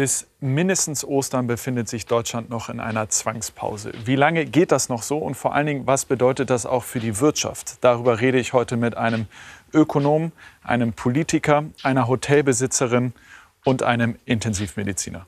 Bis mindestens Ostern befindet sich Deutschland noch in einer Zwangspause. Wie lange geht das noch so und vor allen Dingen, was bedeutet das auch für die Wirtschaft? Darüber rede ich heute mit einem Ökonom, einem Politiker, einer Hotelbesitzerin und einem Intensivmediziner.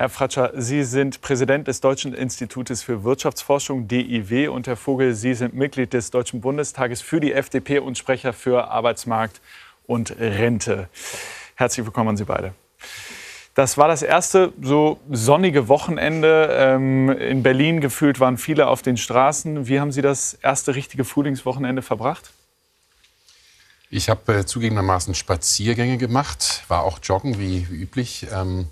Herr Fratscher, Sie sind Präsident des Deutschen Institutes für Wirtschaftsforschung, DIW, und Herr Vogel, Sie sind Mitglied des Deutschen Bundestages für die FDP und Sprecher für Arbeitsmarkt und Rente. Herzlich willkommen an Sie beide. Das war das erste so sonnige Wochenende. Ähm, in Berlin gefühlt waren viele auf den Straßen. Wie haben Sie das erste richtige Frühlingswochenende verbracht? Ich habe äh, zugegebenermaßen Spaziergänge gemacht, war auch joggen wie, wie üblich. Ähm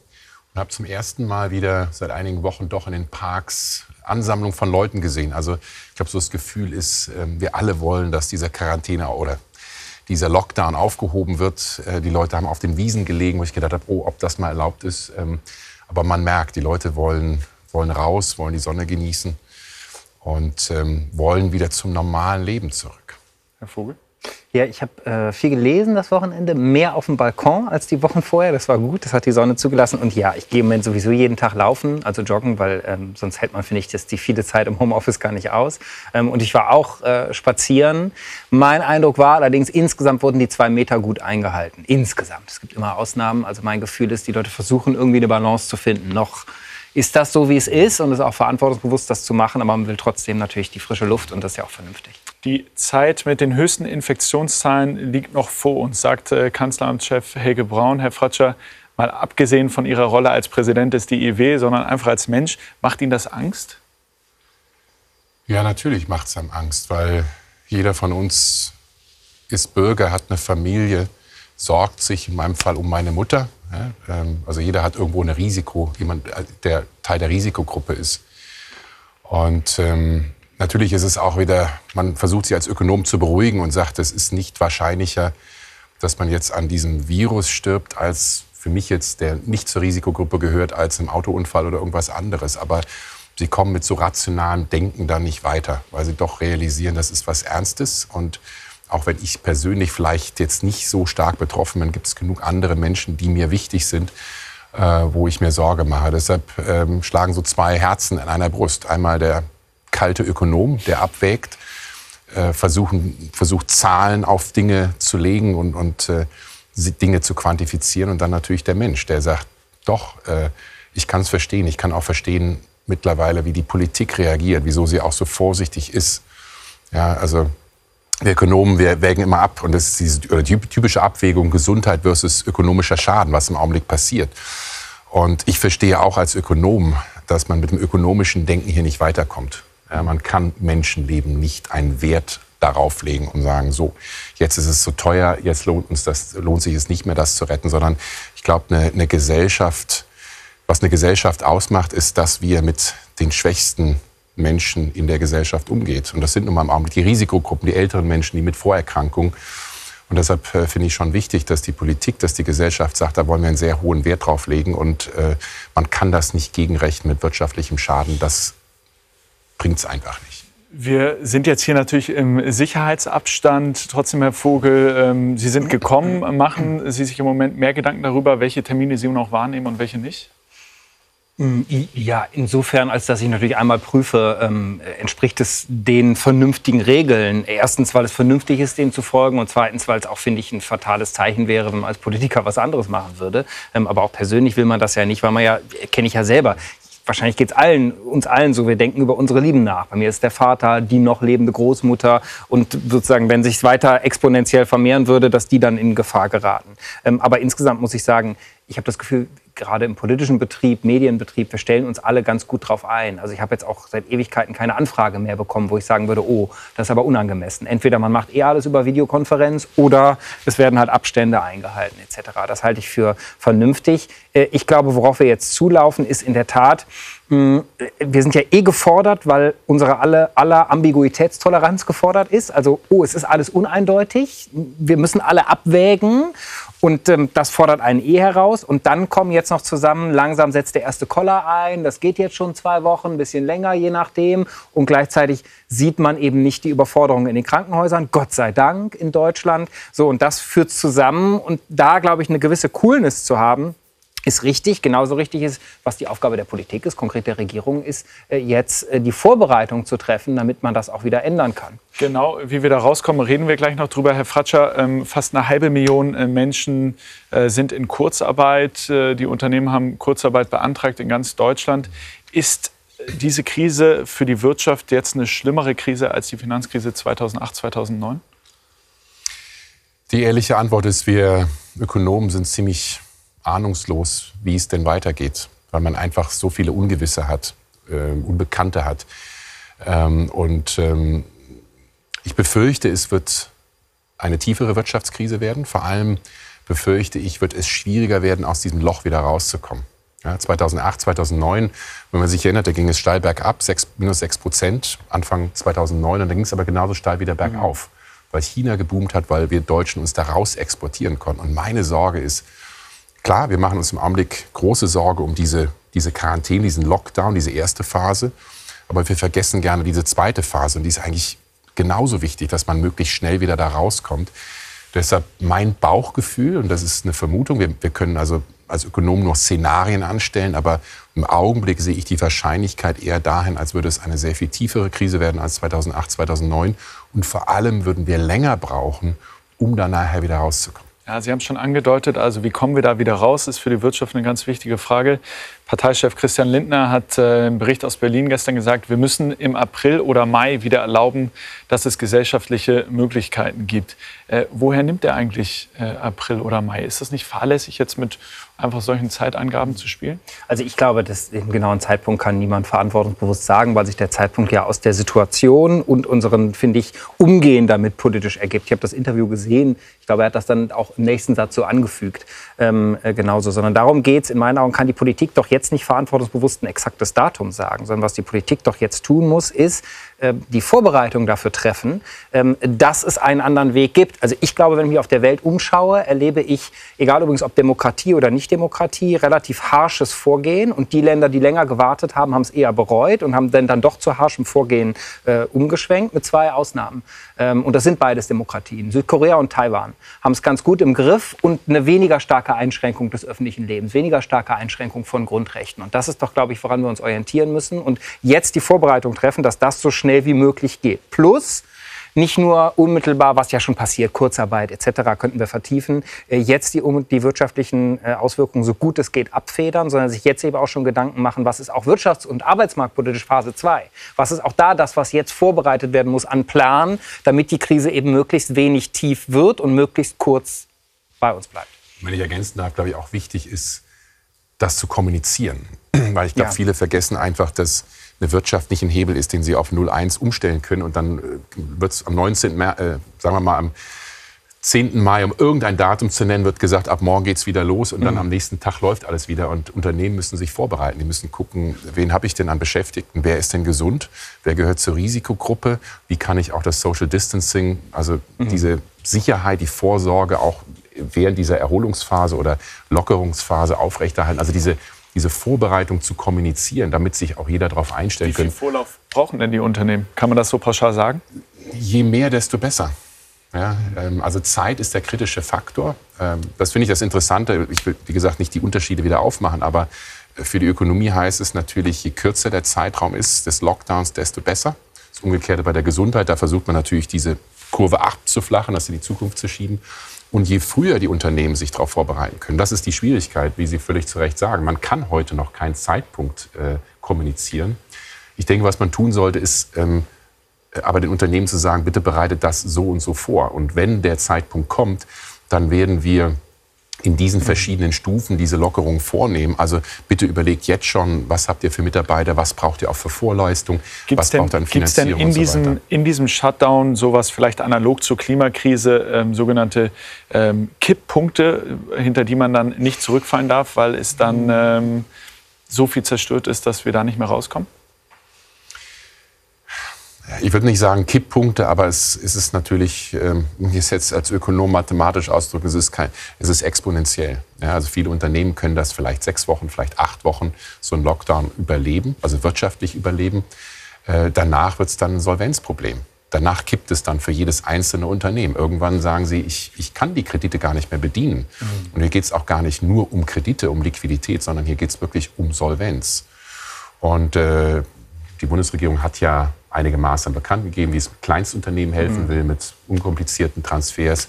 und habe zum ersten Mal wieder seit einigen Wochen doch in den Parks Ansammlung von Leuten gesehen. Also ich glaube, so das Gefühl ist, ähm, wir alle wollen, dass dieser Quarantäne oder dieser Lockdown aufgehoben wird. Äh, die Leute haben auf den Wiesen gelegen, wo ich gedacht habe, oh, ob das mal erlaubt ist. Ähm, aber man merkt, die Leute wollen, wollen raus, wollen die Sonne genießen und ähm, wollen wieder zum normalen Leben zurück. Herr Vogel? Ja, ich habe äh, viel gelesen das Wochenende, mehr auf dem Balkon als die Wochen vorher. Das war gut, das hat die Sonne zugelassen. Und ja, ich gehe im Moment sowieso jeden Tag laufen, also joggen, weil ähm, sonst hält man, finde ich, das die viele Zeit im Homeoffice gar nicht aus. Ähm, und ich war auch äh, spazieren. Mein Eindruck war allerdings, insgesamt wurden die zwei Meter gut eingehalten. Insgesamt. Es gibt immer Ausnahmen. Also mein Gefühl ist, die Leute versuchen irgendwie eine Balance zu finden. Noch ist das so, wie es ist und ist auch verantwortungsbewusst, das zu machen. Aber man will trotzdem natürlich die frische Luft und das ist ja auch vernünftig. Die Zeit mit den höchsten Infektionszahlen liegt noch vor uns, sagte Kanzleramtschef Helge Braun. Herr Fratscher, mal abgesehen von Ihrer Rolle als Präsident des DIW, sondern einfach als Mensch, macht Ihnen das Angst? Ja, natürlich macht es einem Angst, weil jeder von uns ist Bürger, hat eine Familie, sorgt sich in meinem Fall um meine Mutter. Ähm, also jeder hat irgendwo ein Risiko, jemand, der Teil der Risikogruppe ist. Und ähm, Natürlich ist es auch wieder, man versucht sich als Ökonom zu beruhigen und sagt, es ist nicht wahrscheinlicher, dass man jetzt an diesem Virus stirbt, als für mich jetzt, der nicht zur Risikogruppe gehört, als im Autounfall oder irgendwas anderes. Aber sie kommen mit so rationalem Denken da nicht weiter, weil sie doch realisieren, das ist was Ernstes. Und auch wenn ich persönlich vielleicht jetzt nicht so stark betroffen bin, gibt es genug andere Menschen, die mir wichtig sind, äh, wo ich mir Sorge mache. Deshalb ähm, schlagen so zwei Herzen in einer Brust. Einmal der kalte Ökonom, der abwägt, äh, versuchen, versucht Zahlen auf Dinge zu legen und, und äh, Dinge zu quantifizieren. Und dann natürlich der Mensch, der sagt, doch, äh, ich kann es verstehen. Ich kann auch verstehen mittlerweile, wie die Politik reagiert, wieso sie auch so vorsichtig ist. Ja, also wir Ökonomen, wir wägen immer ab und das ist diese typische Abwägung Gesundheit versus ökonomischer Schaden, was im Augenblick passiert. Und ich verstehe auch als Ökonom, dass man mit dem ökonomischen Denken hier nicht weiterkommt. Ja, man kann Menschenleben nicht einen Wert darauf legen und sagen, so, jetzt ist es so teuer, jetzt lohnt uns das, lohnt sich es nicht mehr, das zu retten, sondern ich glaube, eine, eine Gesellschaft, was eine Gesellschaft ausmacht, ist, dass wir mit den schwächsten Menschen in der Gesellschaft umgeht. Und das sind nun mal im Augenblick die Risikogruppen, die älteren Menschen, die mit Vorerkrankungen. Und deshalb äh, finde ich schon wichtig, dass die Politik, dass die Gesellschaft sagt, da wollen wir einen sehr hohen Wert drauf legen. Und äh, man kann das nicht gegenrechnen mit wirtschaftlichem Schaden. Das bringt es einfach nicht. Wir sind jetzt hier natürlich im Sicherheitsabstand. Trotzdem, Herr Vogel, ähm, Sie sind gekommen. Machen Sie sich im Moment mehr Gedanken darüber, welche Termine Sie noch wahrnehmen und welche nicht? Mm, ja, insofern, als dass ich natürlich einmal prüfe, ähm, entspricht es den vernünftigen Regeln. Erstens, weil es vernünftig ist, denen zu folgen und zweitens, weil es auch, finde ich, ein fatales Zeichen wäre, wenn man als Politiker was anderes machen würde. Ähm, aber auch persönlich will man das ja nicht, weil man ja, kenne ich ja selber, wahrscheinlich geht es allen, uns allen so, wir denken über unsere Lieben nach. Bei mir ist der Vater, die noch lebende Großmutter und sozusagen, wenn sich weiter exponentiell vermehren würde, dass die dann in Gefahr geraten. Ähm, aber insgesamt muss ich sagen, ich habe das Gefühl, gerade im politischen Betrieb, Medienbetrieb, wir stellen uns alle ganz gut drauf ein. Also ich habe jetzt auch seit Ewigkeiten keine Anfrage mehr bekommen, wo ich sagen würde, oh, das ist aber unangemessen. Entweder man macht eh alles über Videokonferenz oder es werden halt Abstände eingehalten etc. Das halte ich für vernünftig. Äh, ich glaube, worauf wir jetzt zulaufen, ist in der Tat, wir sind ja eh gefordert, weil unsere alle, aller Ambiguitätstoleranz gefordert ist. Also, oh, es ist alles uneindeutig. Wir müssen alle abwägen. Und ähm, das fordert einen eh heraus. Und dann kommen jetzt noch zusammen, langsam setzt der erste Koller ein. Das geht jetzt schon zwei Wochen, ein bisschen länger, je nachdem. Und gleichzeitig sieht man eben nicht die Überforderung in den Krankenhäusern. Gott sei Dank in Deutschland. So, und das führt zusammen. Und da, glaube ich, eine gewisse Coolness zu haben, ist richtig. Genauso richtig ist, was die Aufgabe der Politik ist, konkret der Regierung ist, äh, jetzt äh, die Vorbereitung zu treffen, damit man das auch wieder ändern kann. Genau, wie wir da rauskommen, reden wir gleich noch drüber. Herr Fratscher, ähm, fast eine halbe Million äh, Menschen sind in Kurzarbeit. Die Unternehmen haben Kurzarbeit beantragt in ganz Deutschland. Ist diese Krise für die Wirtschaft jetzt eine schlimmere Krise als die Finanzkrise 2008, 2009? Die ehrliche Antwort ist, wir Ökonomen sind ziemlich ahnungslos, wie es denn weitergeht, weil man einfach so viele Ungewisse hat, äh, Unbekannte hat. Ähm, und ähm, ich befürchte, es wird eine tiefere Wirtschaftskrise werden. Vor allem befürchte ich, wird es schwieriger werden, aus diesem Loch wieder rauszukommen. Ja, 2008, 2009, wenn man sich erinnert, da ging es steil bergab, 6, minus 6 Prozent Anfang 2009. Und dann ging es aber genauso steil wieder bergauf, mhm. weil China geboomt hat, weil wir Deutschen uns da raus exportieren konnten. Und meine Sorge ist, Klar, wir machen uns im Augenblick große Sorge um diese, diese Quarantäne, diesen Lockdown, diese erste Phase. Aber wir vergessen gerne diese zweite Phase. Und die ist eigentlich genauso wichtig, dass man möglichst schnell wieder da rauskommt. Deshalb mein Bauchgefühl, und das ist eine Vermutung, wir, wir können also als Ökonomen noch Szenarien anstellen, aber im Augenblick sehe ich die Wahrscheinlichkeit eher dahin, als würde es eine sehr viel tiefere Krise werden als 2008, 2009. Und vor allem würden wir länger brauchen, um da nachher wieder rauszukommen. Ja, Sie haben es schon angedeutet, also wie kommen wir da wieder raus, ist für die Wirtschaft eine ganz wichtige Frage. Parteichef Christian Lindner hat äh, im Bericht aus Berlin gestern gesagt, wir müssen im April oder Mai wieder erlauben, dass es gesellschaftliche Möglichkeiten gibt. Äh, woher nimmt er eigentlich äh, April oder Mai? Ist das nicht fahrlässig, jetzt mit einfach solchen Zeitangaben zu spielen? Also ich glaube, dass den genauen Zeitpunkt kann niemand verantwortungsbewusst sagen, weil sich der Zeitpunkt ja aus der Situation und unseren, finde ich, Umgehen damit politisch ergibt. Ich habe das Interview gesehen. Ich glaube, er hat das dann auch im nächsten Satz so angefügt. Ähm, äh, genauso. Sondern darum geht es, in meinen Augen kann die Politik doch jetzt nicht verantwortungsbewusst ein exaktes Datum sagen, sondern was die Politik doch jetzt tun muss, ist, äh, die Vorbereitung dafür treffen, ähm, dass es einen anderen Weg gibt. Also ich glaube, wenn ich mich auf der Welt umschaue, erlebe ich, egal übrigens ob Demokratie oder Nicht-Demokratie, relativ harsches Vorgehen. Und die Länder, die länger gewartet haben, haben es eher bereut und haben dann, dann doch zu harschem Vorgehen äh, umgeschwenkt, mit zwei Ausnahmen. Ähm, und das sind beides Demokratien. Südkorea und Taiwan haben es ganz gut im Griff und eine weniger starke Einschränkung des öffentlichen Lebens, weniger starke Einschränkung von Grundrechten. Und das ist doch, glaube ich, woran wir uns orientieren müssen und jetzt die Vorbereitung treffen, dass das so schnell schnell wie möglich geht. Plus, nicht nur unmittelbar, was ja schon passiert, Kurzarbeit etc. könnten wir vertiefen, äh, jetzt die, die wirtschaftlichen äh, Auswirkungen so gut es geht abfedern, sondern sich jetzt eben auch schon Gedanken machen, was ist auch wirtschafts- und arbeitsmarktpolitisch Phase 2? Was ist auch da das, was jetzt vorbereitet werden muss an Plan, damit die Krise eben möglichst wenig tief wird und möglichst kurz bei uns bleibt? Wenn ich ergänzen darf, glaube ich, auch wichtig ist, das zu kommunizieren. Weil ich glaube, ja. viele vergessen einfach, dass eine Wirtschaft nicht ein Hebel ist, den sie auf 0,1 umstellen können. Und dann äh, wird es am 19. März, äh, sagen wir mal am 10. Mai, um irgendein Datum zu nennen, wird gesagt, ab morgen geht es wieder los und dann mhm. am nächsten Tag läuft alles wieder. Und Unternehmen müssen sich vorbereiten. Die müssen gucken, wen habe ich denn an Beschäftigten? Wer ist denn gesund? Wer gehört zur Risikogruppe? Wie kann ich auch das Social Distancing, also mhm. diese Sicherheit, die Vorsorge auch während dieser Erholungsphase oder Lockerungsphase aufrechterhalten? Also diese diese Vorbereitung zu kommunizieren, damit sich auch jeder darauf einstellen kann. Wie viel Vorlauf brauchen denn die Unternehmen? Kann man das so pauschal sagen? Je mehr, desto besser. Ja, ähm, also Zeit ist der kritische Faktor. Ähm, das finde ich das Interessante. Ich will, wie gesagt, nicht die Unterschiede wieder aufmachen, aber für die Ökonomie heißt es natürlich, je kürzer der Zeitraum ist des Lockdowns, desto besser. Das Umgekehrte bei der Gesundheit, da versucht man natürlich diese Kurve abzuflachen, das in die Zukunft zu schieben. Und je früher die Unternehmen sich darauf vorbereiten können, das ist die Schwierigkeit, wie Sie völlig zu Recht sagen. Man kann heute noch keinen Zeitpunkt äh, kommunizieren. Ich denke, was man tun sollte, ist ähm, aber den Unternehmen zu sagen, bitte bereitet das so und so vor. Und wenn der Zeitpunkt kommt, dann werden wir in diesen verschiedenen Stufen diese Lockerung vornehmen. Also bitte überlegt jetzt schon, was habt ihr für Mitarbeiter, was braucht ihr auch für Vorleistung, gibt's was denn, braucht an Finanzierung denn in, so diesem, in diesem Shutdown sowas vielleicht analog zur Klimakrise, ähm, sogenannte ähm, Kipppunkte, hinter die man dann nicht zurückfallen darf, weil es dann ähm, so viel zerstört ist, dass wir da nicht mehr rauskommen? Ich würde nicht sagen Kipppunkte, aber es, es ist natürlich, ähm, ich jetzt als Ökonom mathematisch ausdrücken, es ist, kein, es ist exponentiell. Ja, also viele Unternehmen können das vielleicht sechs Wochen, vielleicht acht Wochen so einen Lockdown überleben, also wirtschaftlich überleben. Äh, danach wird es dann ein Solvenzproblem. Danach kippt es dann für jedes einzelne Unternehmen. Irgendwann sagen sie, ich, ich kann die Kredite gar nicht mehr bedienen. Mhm. Und hier geht es auch gar nicht nur um Kredite, um Liquidität, sondern hier geht es wirklich um Solvenz. Und äh, die Bundesregierung hat ja einige Maßnahmen bekannt gegeben, wie es Kleinstunternehmen helfen mhm. will, mit unkomplizierten Transfers,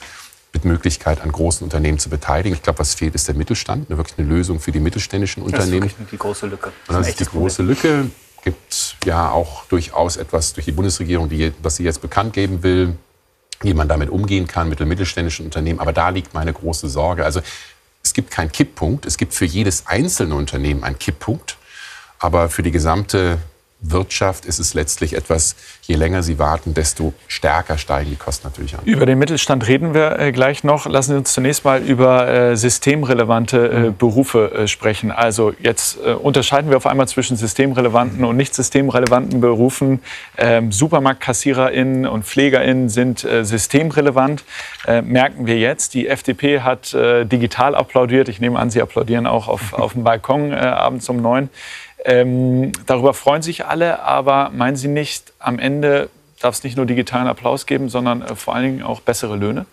mit Möglichkeit an großen Unternehmen zu beteiligen. Ich glaube, was fehlt, ist der Mittelstand, wirklich eine Lösung für die mittelständischen Unternehmen. Das ist die große Lücke. Das, das ist die große Lücke. Gibt ja auch durchaus etwas durch die Bundesregierung, die, was sie jetzt bekannt geben will, wie man damit umgehen kann mit den mittelständischen Unternehmen. Aber da liegt meine große Sorge. Also es gibt keinen Kipppunkt. Es gibt für jedes einzelne Unternehmen einen Kipppunkt. Aber für die gesamte Wirtschaft ist es letztlich etwas, je länger Sie warten, desto stärker steigen die Kosten natürlich an. Über den Mittelstand reden wir äh, gleich noch. Lassen Sie uns zunächst mal über äh, systemrelevante äh, Berufe äh, sprechen. Also jetzt unterscheiden wir auf einmal zwischen systemrelevanten und nicht systemrelevanten Berufen. Ähm, SupermarktkassiererInnen und PflegerInnen sind systemrelevant, merken wir jetzt. Die FDP hat digital applaudiert. Ich nehme an, Sie applaudieren auch auf, auf dem Balkon abends um neun. Ähm, darüber freuen sich alle, aber meinen Sie nicht, am Ende darf es nicht nur digitalen Applaus geben, sondern äh, vor allen Dingen auch bessere Löhne?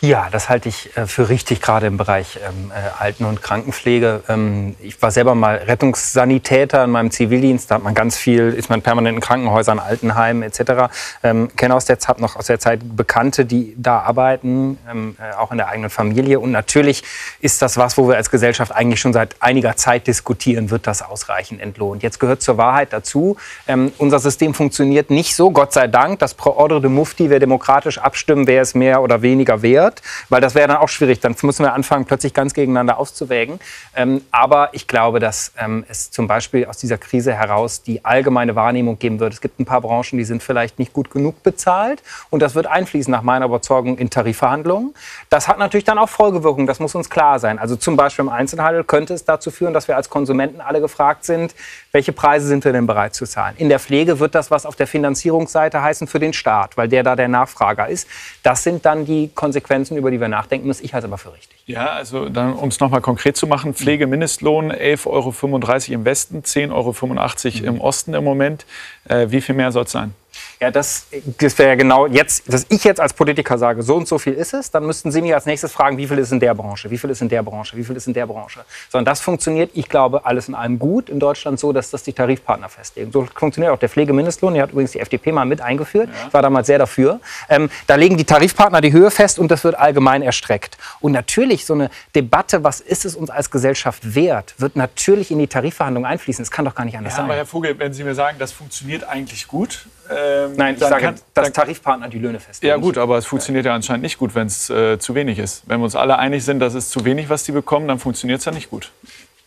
Ja, das halte ich äh, für richtig, gerade im Bereich ähm, äh, Alten- und Krankenpflege. Ähm, ich war selber mal Rettungssanitäter in meinem Zivildienst. Da hat man ganz viel, ist man permanent in Krankenhäusern, Altenheimen etc. Ähm, kenne aus der Zeit noch aus der Zeit Bekannte, die da arbeiten, ähm, äh, auch in der eigenen Familie. Und natürlich ist das was, wo wir als Gesellschaft eigentlich schon seit einiger Zeit diskutieren, wird das ausreichend entlohnt. Jetzt gehört zur Wahrheit dazu, ähm, unser System funktioniert nicht so, Gott sei Dank, das Pro Ordre de Mufti, wir demokratisch abstimmen, wer es mehr oder weniger wert, weil das wäre dann auch schwierig. Dann müssen wir anfangen, plötzlich ganz gegeneinander auszuwägen. Ähm, aber ich glaube, dass ähm, es zum Beispiel aus dieser Krise heraus die allgemeine Wahrnehmung geben wird. Es gibt ein paar Branchen, die sind vielleicht nicht gut genug bezahlt und das wird einfließen nach meiner Überzeugung in Tarifverhandlungen. Das hat natürlich dann auch Folgewirkungen, das muss uns klar sein. Also zum Beispiel im Einzelhandel könnte es dazu führen, dass wir als Konsumenten alle gefragt sind, welche Preise sind wir denn bereit zu zahlen. In der Pflege wird das was auf der Finanzierungsseite heißen für den Staat, weil der da der Nachfrager ist. Das sind dann die Konsequenzen, über die wir nachdenken müssen. Ich halte es aber für richtig. Ja, also um es nochmal konkret zu machen, Pflegemindestlohn 11,35 Euro im Westen, 10,85 Euro im Osten im Moment. Äh, wie viel mehr soll es sein? Ja, das, das wäre ja genau jetzt, dass ich jetzt als Politiker sage, so und so viel ist es, dann müssten Sie mich als nächstes fragen, wie viel ist in der Branche, wie viel ist in der Branche, wie viel ist in der Branche. Sondern das funktioniert, ich glaube, alles in allem gut in Deutschland so, dass das die Tarifpartner festlegen. So funktioniert auch der Pflegemindestlohn, der hat übrigens die FDP mal mit eingeführt, ja. war damals sehr dafür. Ähm, da legen die Tarifpartner die Höhe fest und das wird allgemein erstreckt. Und natürlich so eine Debatte, was ist es uns als Gesellschaft wert, wird natürlich in die Tarifverhandlungen einfließen. Das kann doch gar nicht anders ja, sein. Aber Herr Vogel, wenn Sie mir sagen, das funktioniert eigentlich gut, ähm, Nein, ich sage, kann, dass Tarifpartner die Löhne festlegen. Ja gut, aber es funktioniert ja anscheinend nicht gut, wenn es äh, zu wenig ist. Wenn wir uns alle einig sind, dass es zu wenig, was die bekommen, dann funktioniert es ja nicht gut.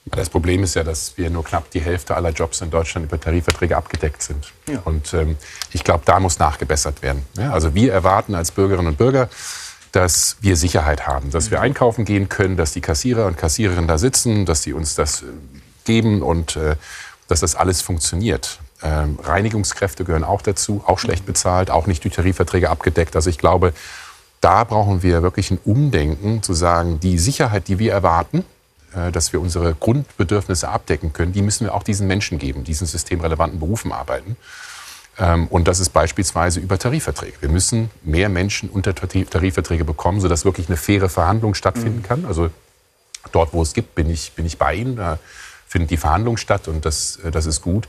Das Problem ist ja, dass wir nur knapp die Hälfte aller Jobs in Deutschland über Tarifverträge abgedeckt sind. Ja. Und ähm, ich glaube, da muss nachgebessert werden. Ja, also wir erwarten als Bürgerinnen und Bürger, dass wir Sicherheit haben, dass wir mhm. einkaufen gehen können, dass die Kassierer und Kassiererinnen da sitzen, dass sie uns das äh, geben und äh, dass das alles funktioniert. Ähm, Reinigungskräfte gehören auch dazu, auch schlecht bezahlt, auch nicht durch Tarifverträge abgedeckt. Also ich glaube, da brauchen wir wirklich ein Umdenken, zu sagen, die Sicherheit, die wir erwarten, äh, dass wir unsere Grundbedürfnisse abdecken können, die müssen wir auch diesen Menschen geben, diesen systemrelevanten Berufen arbeiten. Ähm, und das ist beispielsweise über Tarifverträge. Wir müssen mehr Menschen unter Tarifverträge bekommen, sodass wirklich eine faire Verhandlung stattfinden kann. Also dort, wo es gibt, bin ich, bin ich bei Ihnen. Da findet die Verhandlung statt und das, äh, das ist gut.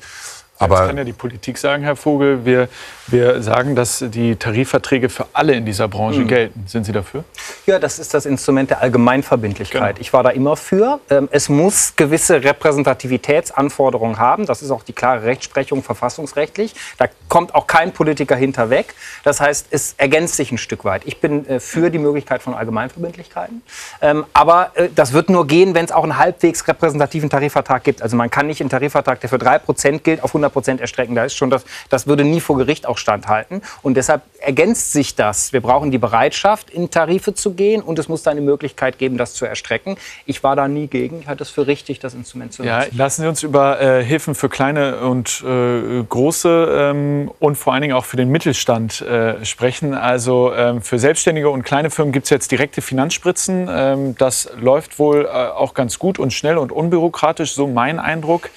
Aber Jetzt kann ja die Politik sagen, Herr Vogel, wir, wir sagen, dass die Tarifverträge für alle in dieser Branche mhm. gelten. Sind Sie dafür? Ja, das ist das Instrument der Allgemeinverbindlichkeit. Genau. Ich war da immer für. Ähm, es muss gewisse Repräsentativitätsanforderungen haben. Das ist auch die klare Rechtsprechung verfassungsrechtlich. Da kommt auch kein Politiker hinterweg. Das heißt, es ergänzt sich ein Stück weit. Ich bin äh, für die Möglichkeit von Allgemeinverbindlichkeiten. Ähm, aber äh, das wird nur gehen, wenn es auch einen halbwegs repräsentativen Tarifvertrag gibt. Also man kann nicht einen Tarifvertrag, der für drei Prozent gilt, auf 100 100 Prozent erstrecken. Da ist schon das, das würde nie vor Gericht auch standhalten. Und deshalb ergänzt sich das. Wir brauchen die Bereitschaft, in Tarife zu gehen und es muss da eine Möglichkeit geben, das zu erstrecken. Ich war da nie gegen. Ich halte es für richtig, das Instrument zu nutzen. Ja, lassen Sie uns über äh, Hilfen für kleine und äh, große ähm, und vor allen Dingen auch für den Mittelstand äh, sprechen. Also ähm, für Selbstständige und kleine Firmen gibt es jetzt direkte Finanzspritzen. Ähm, das läuft wohl äh, auch ganz gut und schnell und unbürokratisch, so mein Eindruck.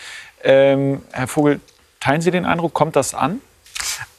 Ähm, Herr Vogel, Teilen Sie den Eindruck, kommt das an?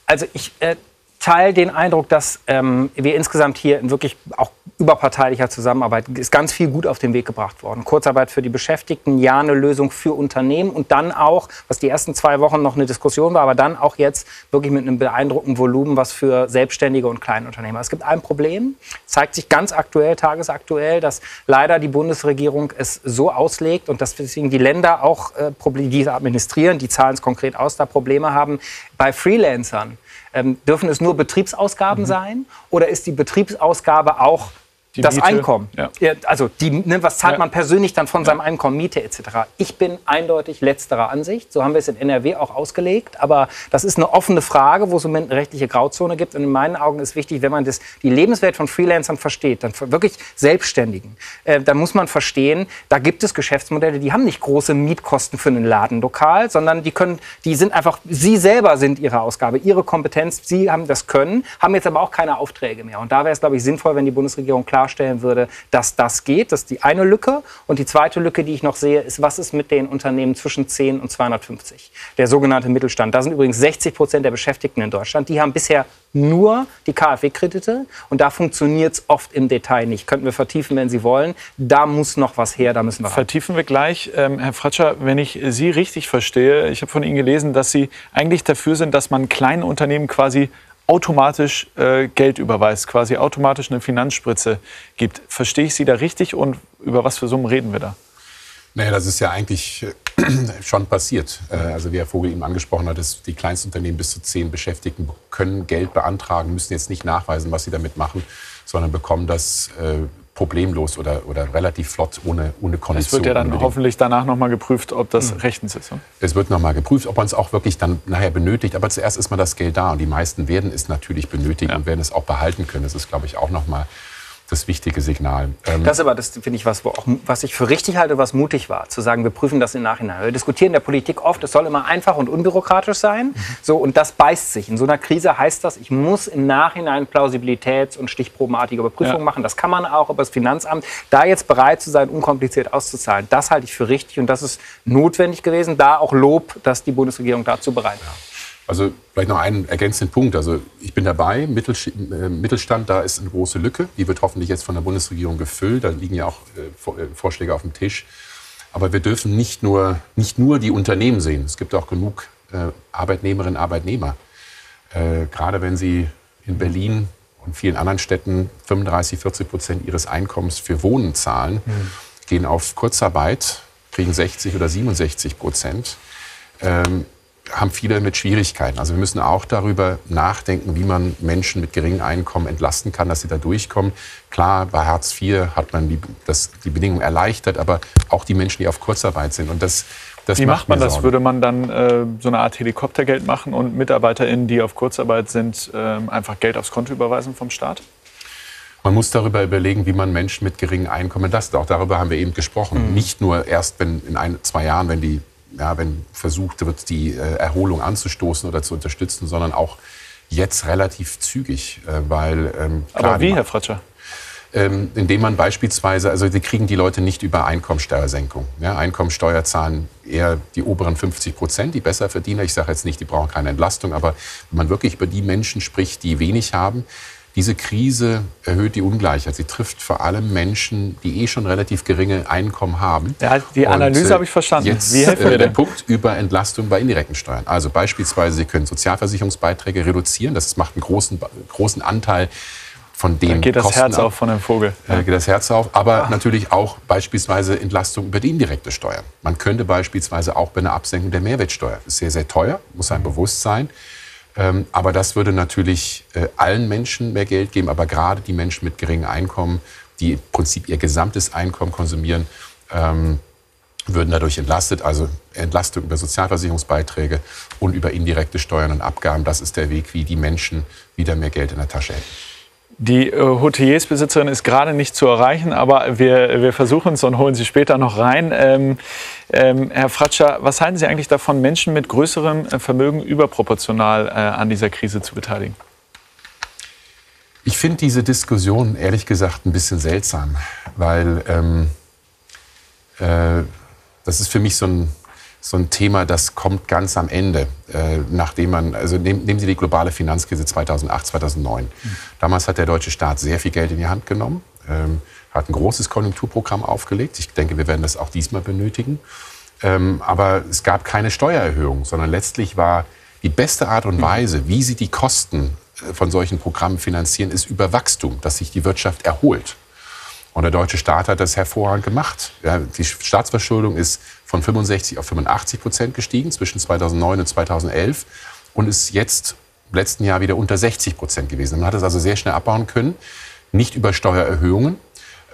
Also ich äh, teile den Eindruck, dass ähm, wir insgesamt hier wirklich auch überparteilicher Zusammenarbeit ist ganz viel gut auf den Weg gebracht worden. Kurzarbeit für die Beschäftigten, ja eine Lösung für Unternehmen und dann auch, was die ersten zwei Wochen noch eine Diskussion war, aber dann auch jetzt wirklich mit einem beeindruckenden Volumen, was für Selbstständige und Kleinunternehmer. Es gibt ein Problem, zeigt sich ganz aktuell, tagesaktuell, dass leider die Bundesregierung es so auslegt und dass deswegen die Länder auch, äh, die administrieren, die zahlen es konkret aus, da Probleme haben bei Freelancern ähm, dürfen es nur Betriebsausgaben mhm. sein oder ist die Betriebsausgabe auch die das Miete, Einkommen. Ja. Also die, ne, was zahlt ja. man persönlich dann von ja. seinem Einkommen, Miete etc. Ich bin eindeutig letzterer Ansicht. So haben wir es in NRW auch ausgelegt. Aber das ist eine offene Frage, wo es im Moment eine rechtliche Grauzone gibt. Und in meinen Augen ist wichtig, wenn man das, die Lebenswelt von Freelancern versteht, dann wirklich Selbstständigen, äh, dann muss man verstehen, da gibt es Geschäftsmodelle, die haben nicht große Mietkosten für ein Ladenlokal, sondern die können, die sind einfach, sie selber sind ihre Ausgabe, ihre Kompetenz, sie haben das Können, haben jetzt aber auch keine Aufträge mehr. Und da wäre es, glaube ich, sinnvoll, wenn die Bundesregierung klar klarstellen würde, dass das geht. Das ist die eine Lücke. Und die zweite Lücke, die ich noch sehe, ist, was ist mit den Unternehmen zwischen 10 und 250? Der sogenannte Mittelstand. Da sind übrigens 60 Prozent der Beschäftigten in Deutschland. Die haben bisher nur die KfW-Kredite und da funktioniert es oft im Detail nicht. Könnten wir vertiefen, wenn Sie wollen. Da muss noch was her, da müssen wir Vertiefen wir gleich. Ähm, Herr Fratscher, wenn ich Sie richtig verstehe, ich habe von Ihnen gelesen, dass Sie eigentlich dafür sind, dass man kleinen Unternehmen quasi automatisch äh, Geld überweist, quasi automatisch eine Finanzspritze gibt. Verstehe ich Sie da richtig und über was für Summen reden wir da? Naja, das ist ja eigentlich äh, schon passiert. Äh, also wie Herr Vogel eben angesprochen hat, ist, die Kleinstunternehmen bis zu zehn Beschäftigten können Geld beantragen, müssen jetzt nicht nachweisen, was sie damit machen, sondern bekommen das äh, problemlos oder, oder relativ flott ohne, ohne Kondition. Es wird ja dann hoffentlich danach nochmal geprüft, ob das mhm. rechtens ist. Ne? Es wird nochmal geprüft, ob man es auch wirklich dann nachher benötigt. Aber zuerst ist mal das Geld da und die meisten werden es natürlich benötigen ja. und werden es auch behalten können. Das ist, glaube ich, auch nochmal das wichtige Signal. Ähm das aber, das finde ich was, auch, was ich für richtig halte, was mutig war, zu sagen, wir prüfen das im Nachhinein. Wir diskutieren in der Politik oft, es soll immer einfach und unbürokratisch sein. Mhm. So, und das beißt sich. In so einer Krise heißt das, ich muss im Nachhinein Plausibilitäts- und stichprobenartige Überprüfungen ja. machen. Das kann man auch über das Finanzamt. Da jetzt bereit zu sein, unkompliziert auszuzahlen, das halte ich für richtig und das ist notwendig gewesen. Da auch Lob, dass die Bundesregierung dazu bereit war. Ja. Also vielleicht noch einen ergänzenden Punkt. Also ich bin dabei, äh, Mittelstand, da ist eine große Lücke. Die wird hoffentlich jetzt von der Bundesregierung gefüllt. Da liegen ja auch äh, äh, Vorschläge auf dem Tisch. Aber wir dürfen nicht nur, nicht nur die Unternehmen sehen. Es gibt auch genug Arbeitnehmerinnen und Arbeitnehmer. Gerade wenn sie in Berlin und vielen anderen Städten 35, 40 Prozent ihres Einkommens für Wohnen zahlen, mhm. gehen auf Kurzarbeit, kriegen 60 oder 67 Prozent. Ähm, haben viele mit Schwierigkeiten. Also wir müssen auch darüber nachdenken, wie man Menschen mit geringem Einkommen entlasten kann, dass sie da durchkommen. Klar, bei Hartz IV hat man die, das, die Bedingungen erleichtert, aber auch die Menschen, die auf Kurzarbeit sind. Und das, das Wie macht man das? Sorgen. Würde man dann äh, so eine Art Helikoptergeld machen und MitarbeiterInnen, die auf Kurzarbeit sind, äh, einfach Geld aufs Konto überweisen vom Staat? Man muss darüber überlegen, wie man Menschen mit geringem Einkommen entlastet. Auch darüber haben wir eben gesprochen. Mhm. Nicht nur erst wenn in ein, zwei Jahren, wenn die ja, wenn versucht wird, die äh, Erholung anzustoßen oder zu unterstützen, sondern auch jetzt relativ zügig, äh, weil ähm, klar, Aber wie, Herr Fratscher? Ähm, indem man beispielsweise, also die kriegen die Leute nicht über Einkommensteuersenkung. Ja, Einkommensteuer zahlen eher die oberen 50 Prozent, die Besserverdiener. Ich sage jetzt nicht, die brauchen keine Entlastung, aber wenn man wirklich über die Menschen spricht, die wenig haben, Diese Krise erhöht die Ungleichheit. Sie trifft vor allem Menschen, die eh schon relativ geringe Einkommen haben. Ja, die Analyse äh, habe ich verstanden. Jetzt Wie helfen wir äh, der Punkt über Entlastung bei indirekten Steuern. Also beispielsweise, Sie können Sozialversicherungsbeiträge reduzieren. Das macht einen großen, großen Anteil von den da geht das Kosten Herz auf von dem Vogel. Da geht das Herz auf. Aber ah. natürlich auch beispielsweise Entlastung über die indirekte Steuer. Man könnte beispielsweise auch bei einer Absenkung der Mehrwertsteuer, das ist sehr, sehr teuer, muss einem bewusst sein, ähm, aber das würde natürlich äh, allen Menschen mehr Geld geben, aber gerade die Menschen mit geringem Einkommen, die im Prinzip ihr gesamtes Einkommen konsumieren, ähm, würden dadurch entlastet. Also Entlastung über Sozialversicherungsbeiträge und über indirekte Steuern und Abgaben. Das ist der Weg, wie die Menschen wieder mehr Geld in der Tasche hätten. Die äh, Hoteliersbesitzerin ist gerade nicht zu erreichen, aber wir, wir versuchen es und holen sie später noch rein. Ähm, ähm, Herr Fratscher, was halten Sie eigentlich davon, Menschen mit größerem äh, Vermögen überproportional äh, an dieser Krise zu beteiligen? Ich finde diese Diskussion ehrlich gesagt ein bisschen seltsam, weil ähm, äh, das ist für mich so ein so ein Thema, das kommt ganz am Ende, äh, nachdem man, also nehm, nehmen Sie die globale Finanzkrise 2008, 2009. Mhm. Damals hat der deutsche Staat sehr viel Geld in die Hand genommen, ähm, hat ein großes Konjunkturprogramm aufgelegt. Ich denke, wir werden das auch diesmal benötigen. Ähm, aber es gab keine Steuererhöhung, sondern letztlich war die beste Art und Weise, wie Sie die Kosten äh, von solchen Programmen finanzieren, ist über Wachstum, dass sich die Wirtschaft erholt. Und der deutsche Staat hat das hervorragend gemacht. Ja, die Staatsverschuldung ist von 65 auf 85 Prozent gestiegen zwischen 2009 und 2011 und ist jetzt im letzten Jahr wieder unter 60 Prozent gewesen. Man hat es also sehr schnell abbauen können, nicht über Steuererhöhungen,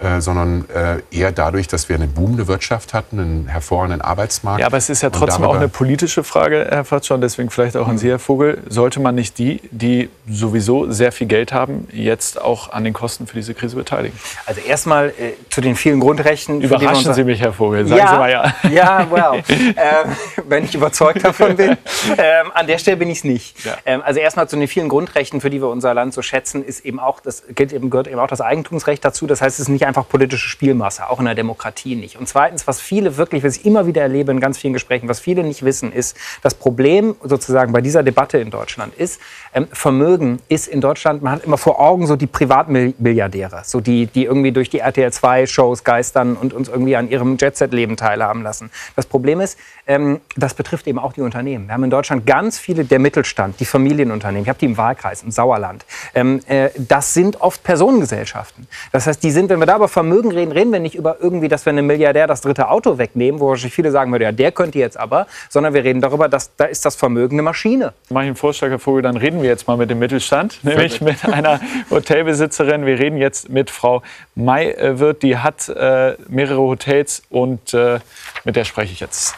äh, sondern äh, eher dadurch, dass wir eine boomende Wirtschaft hatten, einen hervorragenden Arbeitsmarkt. Ja, aber es ist ja trotzdem auch eine politische Frage, Herr Fatschau, deswegen vielleicht auch an Sie, Herr Vogel. Sollte man nicht die, die sowieso sehr viel Geld haben, jetzt auch an den Kosten für diese Krise beteiligen? Also erstmal äh, zu den vielen Grundrechten. Überraschen Sie mich, Herr Vogel. Sagen ja, Sie mal ja. Ja, well, ähm, wenn ich überzeugt davon bin. Ähm, an der Stelle bin ich es nicht. Ja. Ähm, also erstmal zu den vielen Grundrechten, für die wir unser Land so schätzen, ist eben auch, das gilt eben, gehört eben auch das Eigentumsrecht dazu. Das heißt, es ist nicht einfach politische Spielmasse, auch in der Demokratie nicht. Und zweitens, was viele wirklich, was ich immer wieder erlebe in ganz vielen Gesprächen, was viele nicht wissen, ist, das Problem sozusagen bei dieser Debatte in Deutschland ist, ähm, Vermögen ist in Deutschland, man hat immer vor Augen so die Privatmilliardäre, so die, die irgendwie durch die RTL 2 Shows geistern und uns irgendwie an ihrem Jetset-Leben teilhaben lassen. Das Problem ist, ähm, das betrifft eben auch die Unternehmen. Wir haben in Deutschland ganz viele, der Mittelstand, die Familienunternehmen, ich habe die im Wahlkreis, im Sauerland, ähm, äh, das sind oft Personengesellschaften. Das heißt, die sind, wenn wir da über Vermögen reden, reden wir nicht über irgendwie, dass wir einem Milliardär das dritte Auto wegnehmen, wo wahrscheinlich viele sagen würden, ja, der könnte jetzt aber, sondern wir reden darüber, dass da ist das Vermögen eine Maschine. Mache ich einen Vorschlag, Herr Vogel, dann reden wir jetzt mal mit dem Mittelstand, nämlich mit einer Hotelbesitzerin. Wir reden jetzt mit Frau Maywirth, die hat äh, mehrere Hotels und äh, mit der spreche ich jetzt.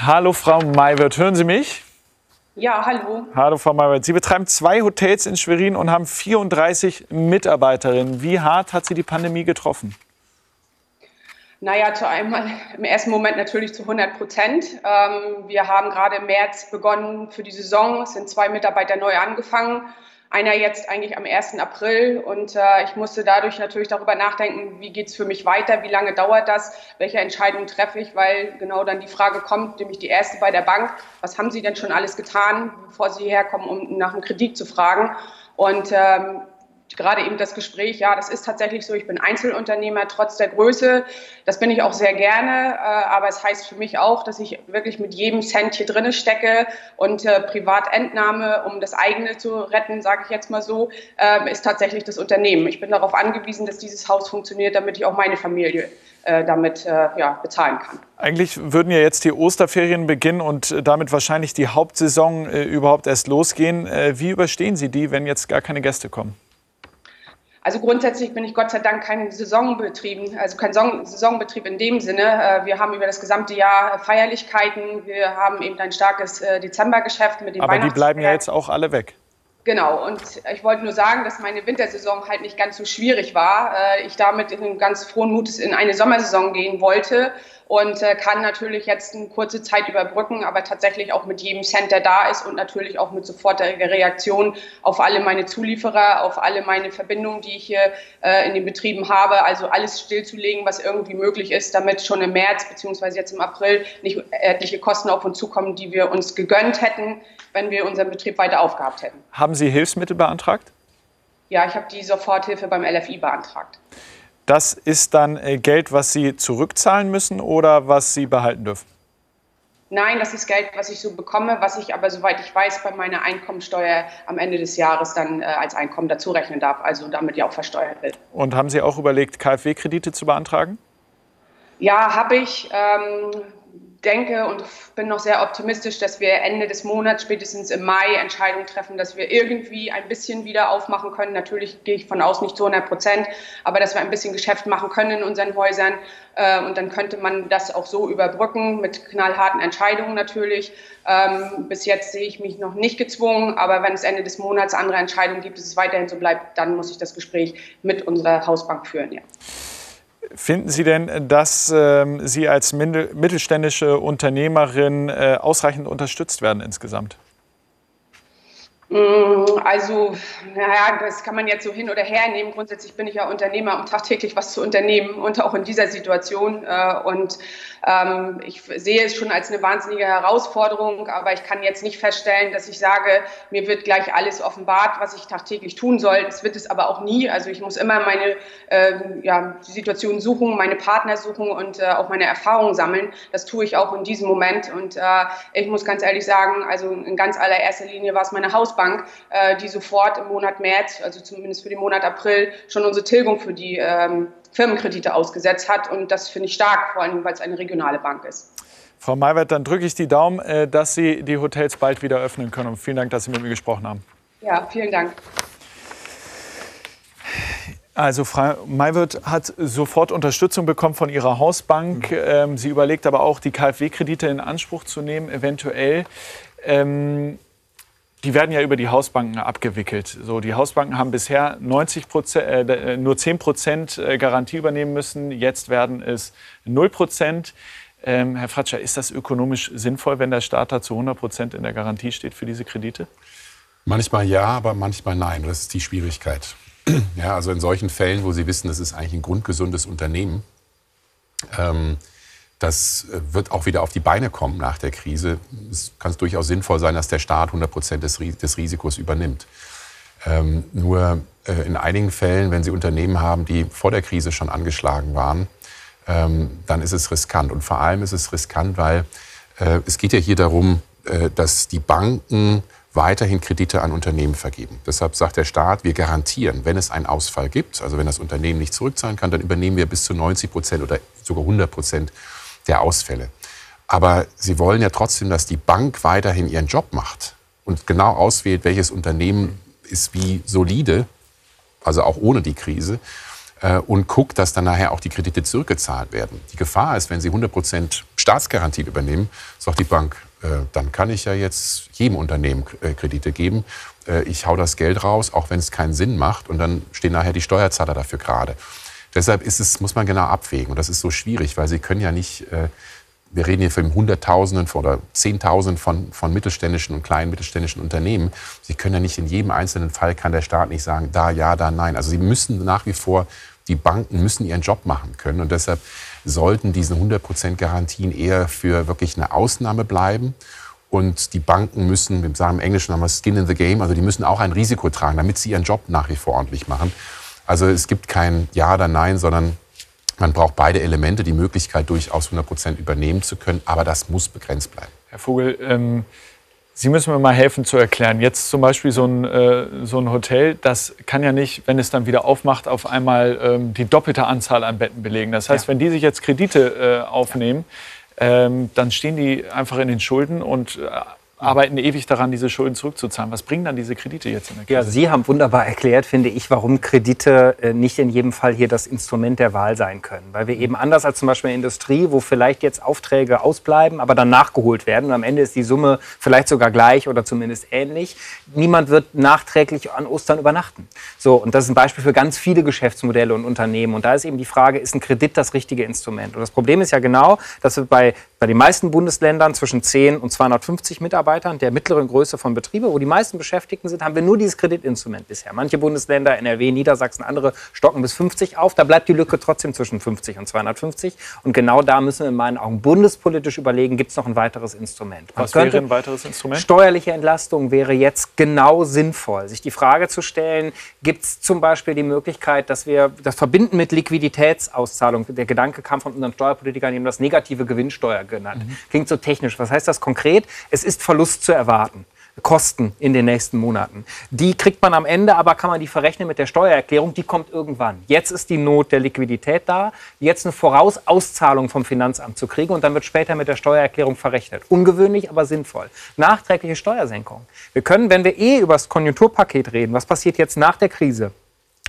Hallo Frau Maywirth, hören Sie mich? Ja, hallo. Hallo Frau Maywirth. Sie betreiben zwei Hotels in Schwerin und haben 34 Mitarbeiterinnen. Wie hart hat Sie die Pandemie getroffen? Naja, zu einmal im ersten Moment natürlich zu 100 Prozent. Ähm, wir haben gerade im März begonnen für die Saison. Es sind zwei Mitarbeiter neu angefangen einer jetzt eigentlich am 1. April. Und äh, ich musste dadurch natürlich darüber nachdenken, wie geht es für mich weiter, wie lange dauert das, welche Entscheidung treffe ich, weil genau dann die Frage kommt, nämlich die erste bei der Bank, was haben Sie denn schon alles getan, bevor Sie herkommen, um nach einem Kredit zu fragen. Und ähm, gerade eben das Gespräch, ja, das ist tatsächlich so, ich bin Einzelunternehmer trotz der Größe. Das bin ich auch sehr gerne, äh, aber es heißt für mich auch, dass ich wirklich mit jedem Cent hier drinne stecke und äh, Privatentnahme, um das eigene zu retten, sage ich jetzt mal so, äh, ist tatsächlich das Unternehmen. Ich bin darauf angewiesen, dass dieses Haus funktioniert, damit ich auch meine Familie äh, damit äh, ja, bezahlen kann. Eigentlich würden ja jetzt die Osterferien beginnen und damit wahrscheinlich die Hauptsaison überhaupt erst losgehen. wie überstehen Sie die, wenn jetzt gar keine Gäste kommen? Also grundsätzlich bin ich Gott sei Dank kein Saisonbetrieb, also kein Saisonbetrieb in dem Sinne. Äh, wir haben über das gesamte Jahr Feierlichkeiten. Wir haben eben ein starkes äh, Dezembergeschäft mit den Aber die bleiben ja jetzt auch alle weg. Genau, und ich wollte nur sagen, dass meine Wintersaison halt nicht ganz so schwierig war. Äh, ich damit ganz frohen Mutes in eine Sommersaison gehen wollte und äh, kann natürlich jetzt eine kurze Zeit überbrücken, aber tatsächlich auch mit jedem Cent, der da ist und natürlich auch mit sofortiger Reaktion auf alle meine Zulieferer, auf alle meine Verbindungen, die ich hier äh, in den Betrieben habe. Also alles stillzulegen, was irgendwie möglich ist, damit schon im März bzw. jetzt im April nicht etliche Kosten auf uns zukommen, die wir uns gegönnt hätten, wenn wir unseren Betrieb weiter aufgehabt hätten. Haben Sie Hilfsmittel beantragt? Ja, ich habe die Soforthilfe beim LFI beantragt. Das ist dann äh, Geld, was Sie zurückzahlen müssen oder was Sie behalten dürfen? Nein, das ist Geld, was ich so bekomme, was ich aber, soweit ich weiß, bei meiner Einkommensteuer am Ende des Jahres dann äh, als Einkommen dazu rechnen darf, also damit ja auch versteuert wird. Und haben Sie auch überlegt, KfW-Kredite zu beantragen? Ja, habe ich. Ähm, denke und bin noch sehr optimistisch, dass wir Ende des Monats, spätestens im Mai, Entscheidungen treffen, dass wir irgendwie ein bisschen wieder aufmachen können. Natürlich gehe ich von aus nicht zu 100 Prozent, aber dass wir ein bisschen Geschäft machen können in unseren Häusern. Äh, und dann könnte man das auch so überbrücken mit knallharten Entscheidungen natürlich. Ähm, bis jetzt sehe ich mich noch nicht gezwungen, aber wenn es Ende des Monats andere Entscheidungen gibt, dass es weiterhin so bleibt, dann muss ich das Gespräch mit unserer Hausbank führen. Ja. Finden Sie denn, dass ähm, Sie als mittelständische Unternehmerin äh, ausreichend unterstützt werden insgesamt? Mm, also, naja, das kann man jetzt so hin oder her nehmen. Grundsätzlich bin ich ja Unternehmer, um tagtäglich was zu unternehmen und auch in dieser Situation. Äh, und ähm, ich sehe es schon als eine wahnsinnige Herausforderung, aber ich kann jetzt nicht feststellen, dass ich sage, mir wird gleich alles offenbart, was ich tagtäglich tun soll. Das wird es aber auch nie. Also ich muss immer meine äh, ja, Situation suchen, meine Partner suchen und äh, auch meine Erfahrungen sammeln. Das tue ich auch in diesem Moment. Und äh, ich muss ganz ehrlich sagen, also in ganz allererster Linie war es meine Haus Hausbank, äh, die sofort im Monat März, also zumindest für den Monat April, schon unsere Tilgung für die ähm, Firmenkredite ausgesetzt hat. Und das finde ich stark, vor allem weil es eine regionale Bank ist. Frau Maywert, dann drücke ich die Daumen, äh, dass Sie die Hotels bald wieder öffnen können. Und vielen Dank, dass Sie mit mir gesprochen haben. Ja, vielen Dank. Also Frau Maywirth hat sofort Unterstützung bekommen von ihrer Hausbank. Ähm, sie überlegt aber auch, die KfW-Kredite in Anspruch zu nehmen, eventuell. Ähm, die werden ja über die Hausbanken abgewickelt. So, die Hausbanken haben bisher 90 Prozent, äh, nur 10 Prozent äh, Garantie übernehmen müssen. Jetzt werden es 0 Prozent. Ähm, Herr Fratscher, ist das ökonomisch sinnvoll, wenn der Staat da zu 100 Prozent in der Garantie steht für diese Kredite? Manchmal ja, aber manchmal nein. Das ist die Schwierigkeit. Ja, also in solchen Fällen, wo Sie wissen, das ist eigentlich ein grundgesundes Unternehmen, ähm, das äh, wird auch wieder auf die Beine kommen nach der Krise. Es kann durchaus sinnvoll sein, dass der Staat 100 Prozent des, des, Risikos übernimmt. Ähm, nur äh, in einigen Fällen, wenn Sie Unternehmen haben, die vor der Krise schon angeschlagen waren, ähm, dann ist es riskant. Und vor allem ist es riskant, weil äh, es geht ja hier darum, äh, dass die Banken weiterhin Kredite an Unternehmen vergeben. Deshalb sagt der Staat, wir garantieren, wenn es einen Ausfall gibt, also wenn das Unternehmen nicht zurückzahlen kann, dann übernehmen wir bis zu 90 Prozent oder sogar 100 Prozent der Ausfälle. Aber sie wollen ja trotzdem, dass die Bank weiterhin ihren Job macht und genau auswählt, welches Unternehmen ist wie solide, also auch ohne die Krise, äh, und guckt, dass dann nachher auch die Kredite zurückgezahlt werden. Die Gefahr ist, wenn Sie 100 Prozent Staatsgarantie übernehmen, sagt die Bank, äh, dann kann ich ja jetzt jedem Unternehmen äh, Kredite geben. Ich hau das Geld raus, auch wenn es keinen Sinn macht, und dann stehen nachher die Steuerzahler dafür gerade. Deshalb ist es, muss man genau abwägen. Und das ist so schwierig, weil Sie können ja nicht, äh, wir reden hier von Hunderttausenden oder Zehntausenden von, von mittelständischen und kleinen mittelständischen Unternehmen. Sie können ja nicht in jedem einzelnen Fall, kann der Staat nicht sagen, da ja, da nein. Also Sie müssen nach wie vor, die Banken müssen ihren Job machen können. Und deshalb sollten diese 100% Garantien eher für wirklich eine Ausnahme bleiben. Und die Banken müssen, wir sagen im Englischen wir Skin in the Game, also die müssen auch ein Risiko tragen, damit sie ihren Job nach wie vor ordentlich machen. Also es gibt kein Ja oder Nein, sondern man braucht beide Elemente, die Möglichkeit durchaus 100 Prozent übernehmen zu können, aber das muss begrenzt bleiben. Herr Vogel, ähm, Sie müssen mir mal helfen zu erklären. Jetzt zum Beispiel so ein, äh, so ein Hotel, das kann ja nicht, wenn es dann wieder aufmacht, auf einmal ähm, die doppelte Anzahl an Betten belegen. Das heißt, ja. wenn die sich jetzt Kredite äh, aufnehmen, ähm, dann stehen die einfach in den Schulden und äh, arbeiten ewig daran, diese Schulden zurückzuzahlen. Was bringen dann diese Kredite jetzt in der Krise? Ja, Sie haben wunderbar erklärt, finde ich, warum Kredite äh, nicht in jedem Fall hier das Instrument der Wahl sein können. Weil wir eben anders als zum Beispiel in der Industrie, wo vielleicht jetzt Aufträge ausbleiben, aber dann nachgeholt werden und am Ende ist die Summe vielleicht sogar gleich oder zumindest ähnlich. Niemand wird nachträglich an Ostern übernachten. So, und das ist ein Beispiel für ganz viele Geschäftsmodelle und Unternehmen. Und da ist eben die Frage, ist ein Kredit das richtige Instrument? Und das Problem ist ja genau, dass wir bei, bei den meisten Bundesländern zwischen 10 und 250 Mitarbeitern der mittleren Größe von Betriebe, wo die meisten Beschäftigten sind, haben wir nur dieses Kreditinstrument bisher. Manche Bundesländer, NRW, Niedersachsen, andere stocken bis 50 auf. Da bleibt die Lücke trotzdem zwischen 50 und 250. Und genau da müssen wir in meinen Augen bundespolitisch überlegen, gibt es noch ein weiteres Instrument. Man Was wäre ein weiteres Instrument? Steuerliche Entlastung wäre jetzt genau sinnvoll. Sich die Frage zu stellen, gibt es zum Beispiel die Möglichkeit, dass wir das verbinden mit Liquiditätsauszahlung. Der Gedanke kam von unseren Steuerpolitikern, die haben das negative Gewinnsteuer genannt. Mhm. Klingt so technisch. Was heißt das konkret? Es ist Verlust zu erwarten. Kosten in den nächsten Monaten. Die kriegt man am Ende, aber kann man die verrechnen mit der Steuererklärung, die kommt irgendwann. Jetzt ist die Not der Liquidität da, jetzt eine Vorausauszahlung vom Finanzamt zu kriegen und dann wird später mit der Steuererklärung verrechnet. Ungewöhnlich, aber sinnvoll. Nachträgliche Steuersenkung. Wir können, wenn wir eh über das Konjunkturpaket reden, was passiert jetzt nach der Krise,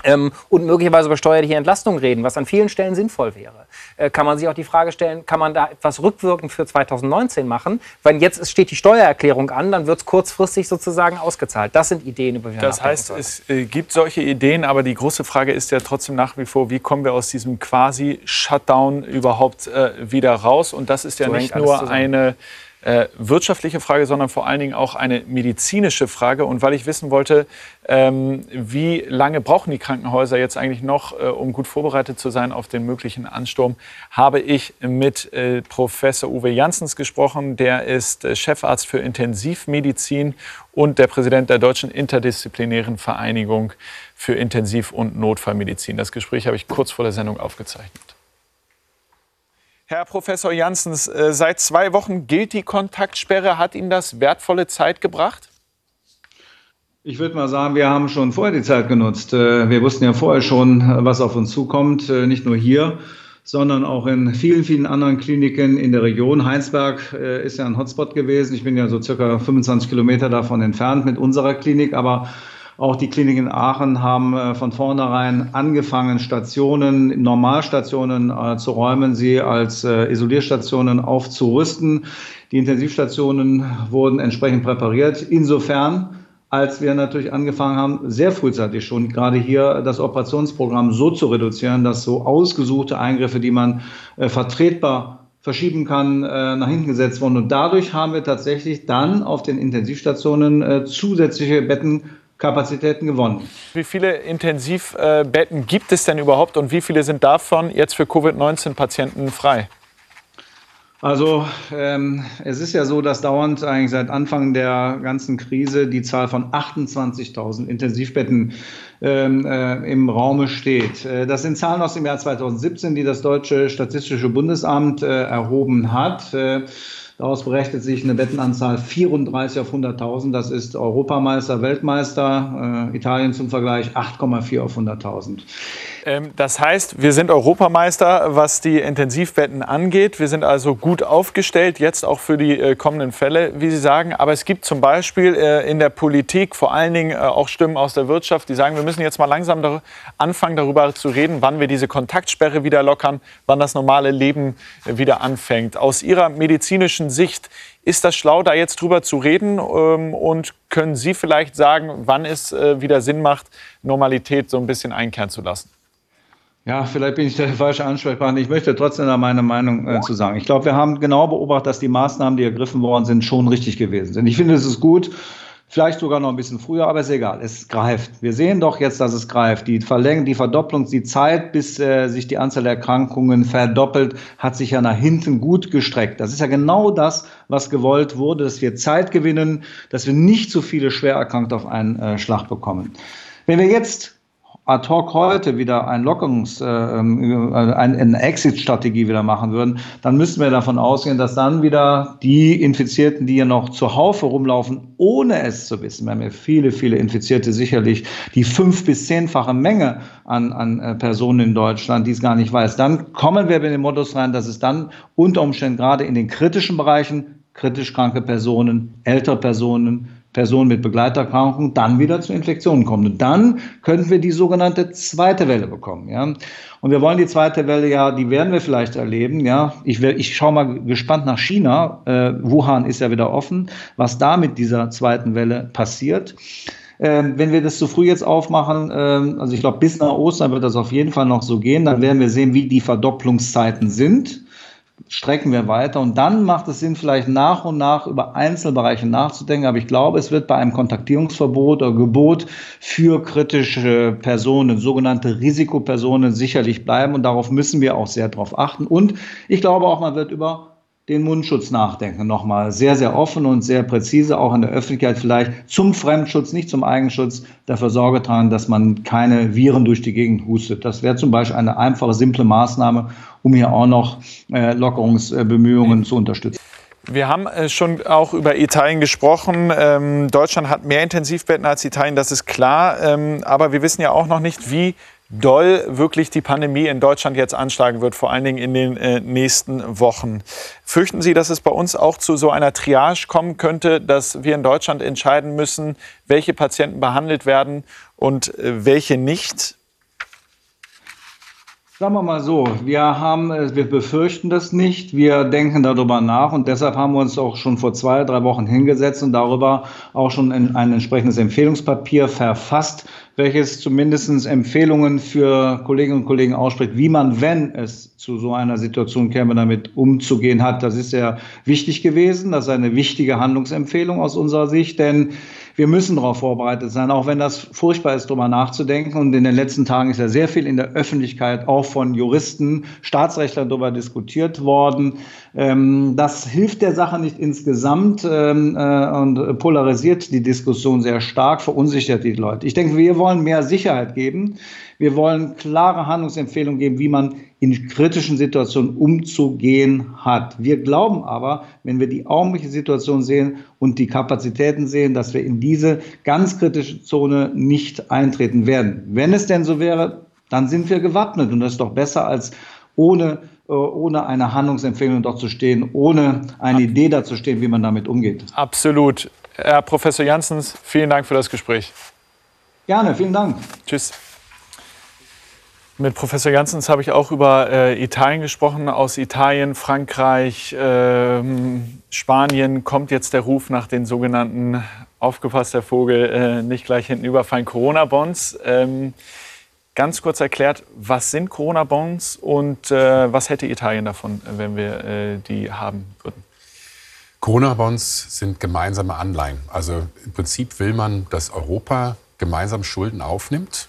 ähm, und möglicherweise über steuerliche Entlastung reden, was an vielen Stellen sinnvoll wäre. Äh, kann man sich auch die Frage stellen, kann man da etwas rückwirkend für 2019 machen? Weil jetzt steht die Steuererklärung an, dann wird es kurzfristig sozusagen ausgezahlt. Das sind Ideen, über die wir Das heißt, es äh, gibt solche Ideen, aber die große Frage ist ja trotzdem nach wie vor, wie kommen wir aus diesem quasi Shutdown überhaupt äh, wieder raus? Und das ist ja so nicht nur eine äh, wirtschaftliche Frage, sondern vor allen Dingen auch eine medizinische Frage. Und weil ich wissen wollte, ähm, wie lange brauchen die Krankenhäuser jetzt eigentlich noch, äh, um gut vorbereitet zu sein auf den möglichen Ansturm, habe ich mit äh, Professor Uwe Janssens gesprochen. Der ist äh, Chefarzt für Intensivmedizin und der Präsident der Deutschen Interdisziplinären Vereinigung für Intensiv- und Notfallmedizin. Das Gespräch habe ich kurz vor der Sendung aufgezeichnet. Herr Professor Janssens, äh, seit zwei Wochen gilt die Kontaktsperre. Hat Ihnen das wertvolle Zeit gebracht? Ich würde mal sagen, wir haben schon vorher die Zeit genutzt. Äh, wir wussten ja vorher schon, was auf uns zukommt, äh, nicht nur hier, sondern auch in vielen, vielen anderen Kliniken in der Region. Heinsberg ist ja ein Hotspot gewesen. Ich bin ja so circa 25 Kilometer davon entfernt mit unserer Klinik, aber auch die Klinik in Aachen haben äh, von vornherein angefangen, Stationen, Normalstationen äh, zu räumen, sie als äh, Isolierstationen aufzurüsten. Die Intensivstationen wurden entsprechend präpariert. Insofern, als wir natürlich angefangen haben, sehr frühzeitig schon gerade hier das Operationsprogramm so zu reduzieren, dass so ausgesuchte Eingriffe, die man vertretbar verschieben kann, nach hinten gesetzt wurden. Und dadurch haben wir tatsächlich dann auf den Intensivstationen zusätzliche Betten Kapazitäten gewonnen. Wie viele Intensivbetten gibt es denn überhaupt und wie viele sind davon jetzt für Covid-19-Patienten frei? Also ähm, es ist ja so, dass dauernd eigentlich seit Anfang der ganzen Krise die Zahl von 28.000 Intensivbetten ähm, äh, im Raume steht. Äh, das sind Zahlen aus dem Jahr 2017, die das Deutsche Statistische Bundesamt äh, erhoben hat. Äh, Daraus berechnet sich eine Bettenanzahl 34 auf 100.000. Das ist Europameister, Weltmeister. Äh, Italien zum Vergleich 8,4 auf 100.000. Ähm, das heißt, wir sind Europameister, was die Intensivbetten angeht. Wir sind also gut aufgestellt, jetzt auch für die äh, kommenden Fälle, wie Sie sagen. Aber es gibt zum Beispiel äh, in der Politik vor allen Dingen äh, auch Stimmen aus der Wirtschaft, die sagen, wir müssen jetzt mal langsam anfangen, darüber zu reden, wann wir diese Kontaktsperre wieder lockern, wann das normale Leben wieder anfängt. Aus Ihrer medizinischen Sicht, ist das schlau, da jetzt drüber zu reden? Ähm, und können Sie vielleicht sagen, wann es wieder Sinn macht, Normalität so ein bisschen einkehren zu lassen? Ja, vielleicht bin ich der falsche Ansprechpartner. Ich möchte trotzdem da meine Meinung äh, zu sagen. Ich glaube, wir haben genau beobachtet, dass die Maßnahmen, die ergriffen worden sind, schon richtig gewesen sind. Ich finde, es ist gut, vielleicht sogar noch ein bisschen früher, aber ist egal. Es greift. Wir sehen doch jetzt, dass es greift. Die Verlängerung, die Verdopplung, die Zeit, bis äh, sich die Anzahl der Erkrankungen verdoppelt, hat sich ja nach hinten gut gestreckt. Das ist ja genau das, was gewollt wurde, dass wir Zeit gewinnen, dass wir nicht so viele Schwererkrankte auf einen äh, Schlag bekommen. Wenn wir jetzt ad hoc heute wieder ein Lockerungs, äh, ähm, äh, eine Exit-Strategie wieder machen würden, dann müssten wir davon ausgehen, dass dann wieder die Infizierten, die hier noch zuhaufe rumlaufen, ohne es zu wissen, wir haben ja viele, viele Infizierte, sicherlich die fünf- bis zehnfache Menge an, an äh, Personen in Deutschland, die es gar nicht weiß, dann kommen wir in den Modus rein, dass es dann unter Umständen gerade in den kritischen Bereichen kritisch kranke Personen, ältere Personen, Personen mit Begleiterkrankungen dann wieder zu Infektionen kommen. Und dann könnten wir die sogenannte zweite Welle bekommen. Ja? Und wir wollen die zweite Welle ja, die werden wir vielleicht erleben. Ja? Ich, ich schaue mal gespannt nach China. Äh, Wuhan ist ja wieder offen, was da mit dieser zweiten Welle passiert. Ähm, wenn wir das zu früh jetzt aufmachen, ähm, also ich glaube, bis nach Ostern wird das auf jeden Fall noch so gehen, dann werden wir sehen, wie die Verdopplungszeiten sind strecken wir weiter. Und dann macht es Sinn, vielleicht nach und nach über Einzelbereiche nachzudenken. Aber ich glaube, es wird bei einem Kontaktierungsverbot oder Gebot für kritische Personen, sogenannte Risikopersonen, sicherlich bleiben. Und darauf müssen wir auch sehr darauf achten. Und ich glaube auch, man wird über den Mundschutz nachdenken. Nochmal sehr, sehr offen und sehr präzise, auch in der Öffentlichkeit vielleicht zum Fremdschutz, nicht zum Eigenschutz, dafür Sorge tragen, dass man keine Viren durch die Gegend hustet. Das wäre zum Beispiel eine einfache, simple Maßnahme, um hier auch noch äh, Lockerungsbemühungen zu unterstützen. Wir haben äh, schon auch über Italien gesprochen. Ähm, Deutschland hat mehr Intensivbetten als Italien, das ist klar. Ähm, aber wir wissen ja auch noch nicht, wie doll wirklich die Pandemie in Deutschland jetzt anschlagen wird, vor allen Dingen in den äh, nächsten Wochen. Fürchten Sie, dass es bei uns auch zu so einer Triage kommen könnte, dass wir in Deutschland entscheiden müssen, welche Patienten behandelt werden und äh, welche nicht? Sagen wir mal so, wir haben, äh, wir befürchten das nicht, wir denken darüber nach und deshalb haben wir uns auch schon vor zwei, drei Wochen hingesetzt und darüber auch schon ein entsprechendes Empfehlungspapier verfasst, welches zumindest Empfehlungen für Kolleginnen und Kollegen ausspricht, wie man, wenn es zu so einer Situation käme, damit umzugehen hat. Das ist sehr wichtig gewesen. Das ist eine wichtige Handlungsempfehlung aus unserer Sicht, denn wir müssen darauf vorbereitet sein, auch wenn das furchtbar ist, darüber nachzudenken. Und in den letzten Tagen ist ja sehr viel in der Öffentlichkeit auch von Juristen, Staatsrechtlern darüber diskutiert worden. Ähm, das hilft der Sache nicht insgesamt ähm, äh, und polarisiert die Diskussion sehr stark, verunsichert die Leute. Ich denke, wir wollen mehr Sicherheit geben. Wir wollen klare Handlungsempfehlungen geben, wie man in kritischen Situationen umzugehen hat. Wir glauben aber, wenn wir die augenblickliche Situation sehen und die Kapazitäten sehen, dass wir in diese ganz kritische Zone nicht eintreten werden. Wenn es denn so wäre, dann sind wir gewappnet und das ist doch besser als ohne äh, ohne eine Handlungsempfehlung dort zu stehen, ohne eine Idee dazu stehen, wie man damit umgeht. Absolut. Herr Professor Janssens, vielen Dank für das Gespräch. Gerne, vielen Dank. Tschüss. Mit Professor Janssens habe ich auch über äh, Italien gesprochen. Aus Italien, Frankreich, äh, Spanien kommt jetzt der Ruf nach den sogenannten, aufgepasst der Vogel, äh, nicht gleich hinten überfallen, Corona-Bonds. Ähm, ganz kurz erklärt, was sind Corona-Bonds und äh, was hätte Italien davon, wenn wir äh, die haben würden? Corona-Bonds sind gemeinsame Anleihen. Also im Prinzip will man, dass Europa gemeinsam Schulden aufnimmt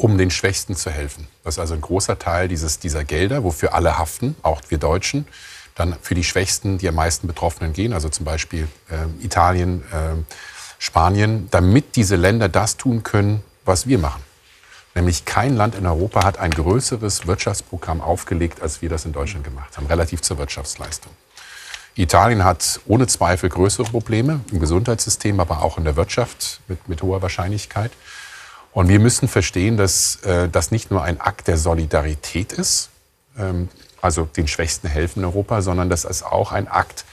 um den Schwächsten zu helfen. Das ist also ein großer Teil dieses, dieser Gelder, wofür alle haften, auch wir Deutschen, dann für die Schwächsten, die am meisten Betroffenen gehen, also zum Beispiel äh, Italien, äh, Spanien, damit diese Länder das tun können, was wir machen. Nämlich kein Land in Europa hat ein größeres Wirtschaftsprogramm aufgelegt, als wir das in Deutschland gemacht haben, relativ zur Wirtschaftsleistung. Italien hat ohne Zweifel größere Probleme im Gesundheitssystem, aber auch in der Wirtschaft mit, mit hoher Wahrscheinlichkeit. Und wir müssen verstehen, dass äh, das nicht nur ein Akt der Solidarität ist, ähm, also den Schwächsten helfen in Europa, sondern dass es auch ein Akt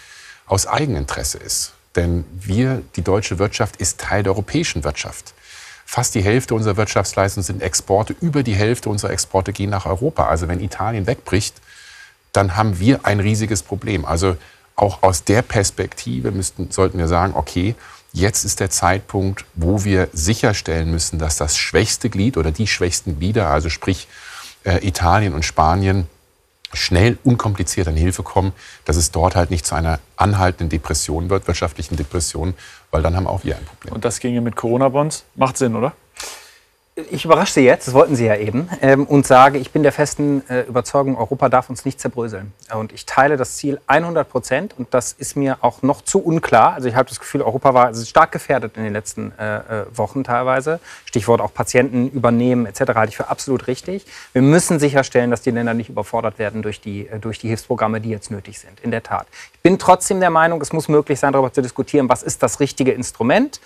aus Eigeninteresse ist. Denn wir, die deutsche Wirtschaft, ist Teil der europäischen Wirtschaft. Fast die Hälfte unserer Wirtschaftsleistung sind Exporte. Über die Hälfte unserer Exporte gehen nach Europa. Also wenn Italien wegbricht, dann haben wir ein riesiges Problem. Also auch aus der Perspektive müssten, sollten wir sagen, okay, Jetzt ist der Zeitpunkt, wo wir sicherstellen müssen, dass das schwächste Glied oder die schwächsten Glieder, also sprich äh, Italien und Spanien, schnell, unkompliziert an Hilfe kommen, dass es dort halt nicht zu einer anhaltenden Depression wird, wirtschaftlichen Depression, weil dann haben auch wir ein Problem. Und das ginge mit Corona-Bonds? Macht Sinn, oder? Ich überrasche Sie jetzt, das wollten Sie ja eben, ähm, und sage, ich bin der festen äh, Überzeugung, Europa darf uns nicht zerbröseln. Und ich teile das Ziel 100 Prozent und das ist mir auch noch zu unklar. Also ich habe das Gefühl, Europa war also stark gefährdet in den letzten äh, äh, Wochen teilweise. Stichwort auch Patienten übernehmen etc. halte ich für absolut richtig. Wir müssen sicherstellen, dass die Länder nicht überfordert werden durch die, äh, durch die Hilfsprogramme, die jetzt nötig sind. In der Tat. Ich bin trotzdem der Meinung, es muss möglich sein, darüber zu diskutieren, was ist das richtige Instrument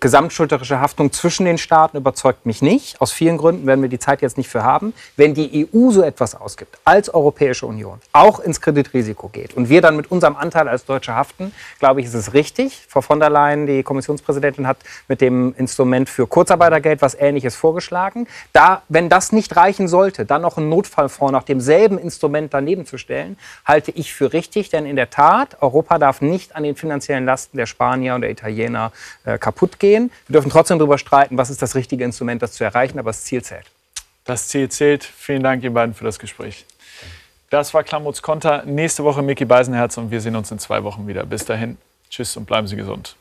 Gesamtschuldnerische Haftung zwischen den Staaten überzeugt mich nicht. Aus vielen Gründen werden wir die Zeit jetzt nicht für haben. Wenn die EU so etwas ausgibt, als Europäische Union, auch ins Kreditrisiko geht und wir dann mit unserem Anteil als Deutsche haften, glaube ich, ist es richtig. Frau von der Leyen, die Kommissionspräsidentin, hat mit dem Instrument für Kurzarbeitergeld was Ähnliches vorgeschlagen. Da, wenn das nicht reichen sollte, dann noch einen Notfallfonds nach demselben Instrument daneben zu stellen, halte ich für richtig. Denn in der Tat, Europa darf nicht an den finanziellen Lasten der Spanier und der Italiener äh, kaputt. Wir dürfen trotzdem darüber streiten, was ist das richtige Instrument, das zu erreichen, aber das Ziel zählt. Das Ziel zählt. Vielen Dank, ihr beiden, für das Gespräch. Das war Klamuts Konter. Nächste Woche Micky Beisenherz und wir sehen uns in zwei Wochen wieder. Bis dahin, tschüss und bleiben Sie gesund.